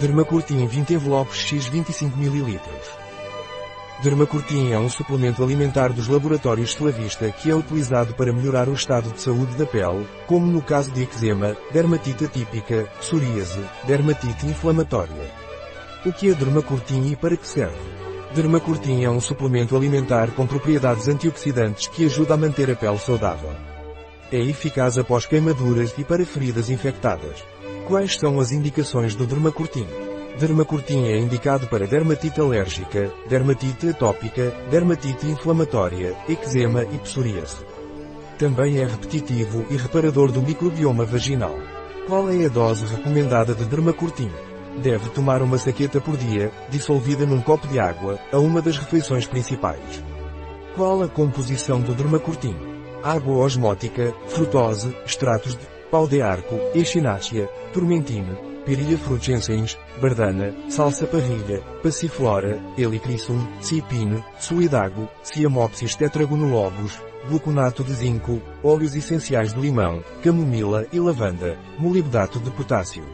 Dermacurtin 20 envelopes x 25 ml. Dermacurtin é um suplemento alimentar dos laboratórios Slavista que é utilizado para melhorar o estado de saúde da pele, como no caso de eczema, dermatite atípica, psoríase, dermatite inflamatória. O que é Dermacurtin e para que serve? Dermacurtin é um suplemento alimentar com propriedades antioxidantes que ajuda a manter a pele saudável. É eficaz após queimaduras e para feridas infectadas. Quais são as indicações do Dermacurtin? Dermacurtin é indicado para dermatite alérgica, dermatite atópica, dermatite inflamatória, eczema e psoríase. Também é repetitivo e reparador do microbioma vaginal. Qual é a dose recomendada de Dermacurtin? Deve tomar uma saqueta por dia, dissolvida num copo de água, a uma das refeições principais. Qual a composição do Dermacurtin? Água osmótica, frutose, extratos de pau de arco, echinacea, turmentino, piria frutescens, bardana, salsa parrilha, passiflora, helicrisum, cipine, suidago, ciamopsis tetragonulobus, gluconato de zinco, óleos essenciais de limão, camomila e lavanda, molibdato de potássio.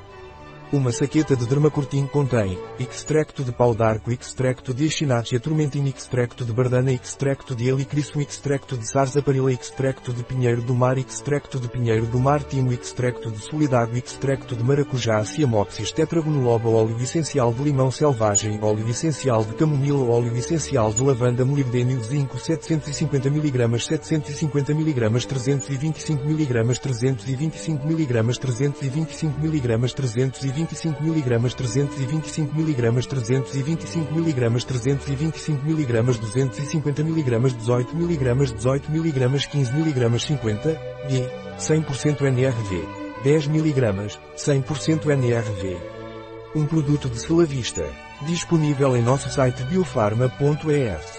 Uma saqueta de dermacurtin contém extracto de pau d'arco, extracto de echinacea turmentina, extracto de bardana, extracto de helicrisum, extracto de sarsaparilla, extracto de pinheiro do mar, extracto de pinheiro do mar, timo, extracto de solidago, extracto de maracujá, ciamopsis, tetragonoloba, óleo essencial de limão selvagem, óleo essencial de camomila, óleo essencial de lavanda, molibdênio, zinco, 750 mg, 750 mg, 325 mg, 325 mg, 325 mg, 325 325 mg 325 mg 325 mg 325 mg 250 mg 18 mg 18 mg 15 mg 50 g 100% NRV 10 mg 100% NRV Um produto de Sulavista disponível em nosso site biofarma.es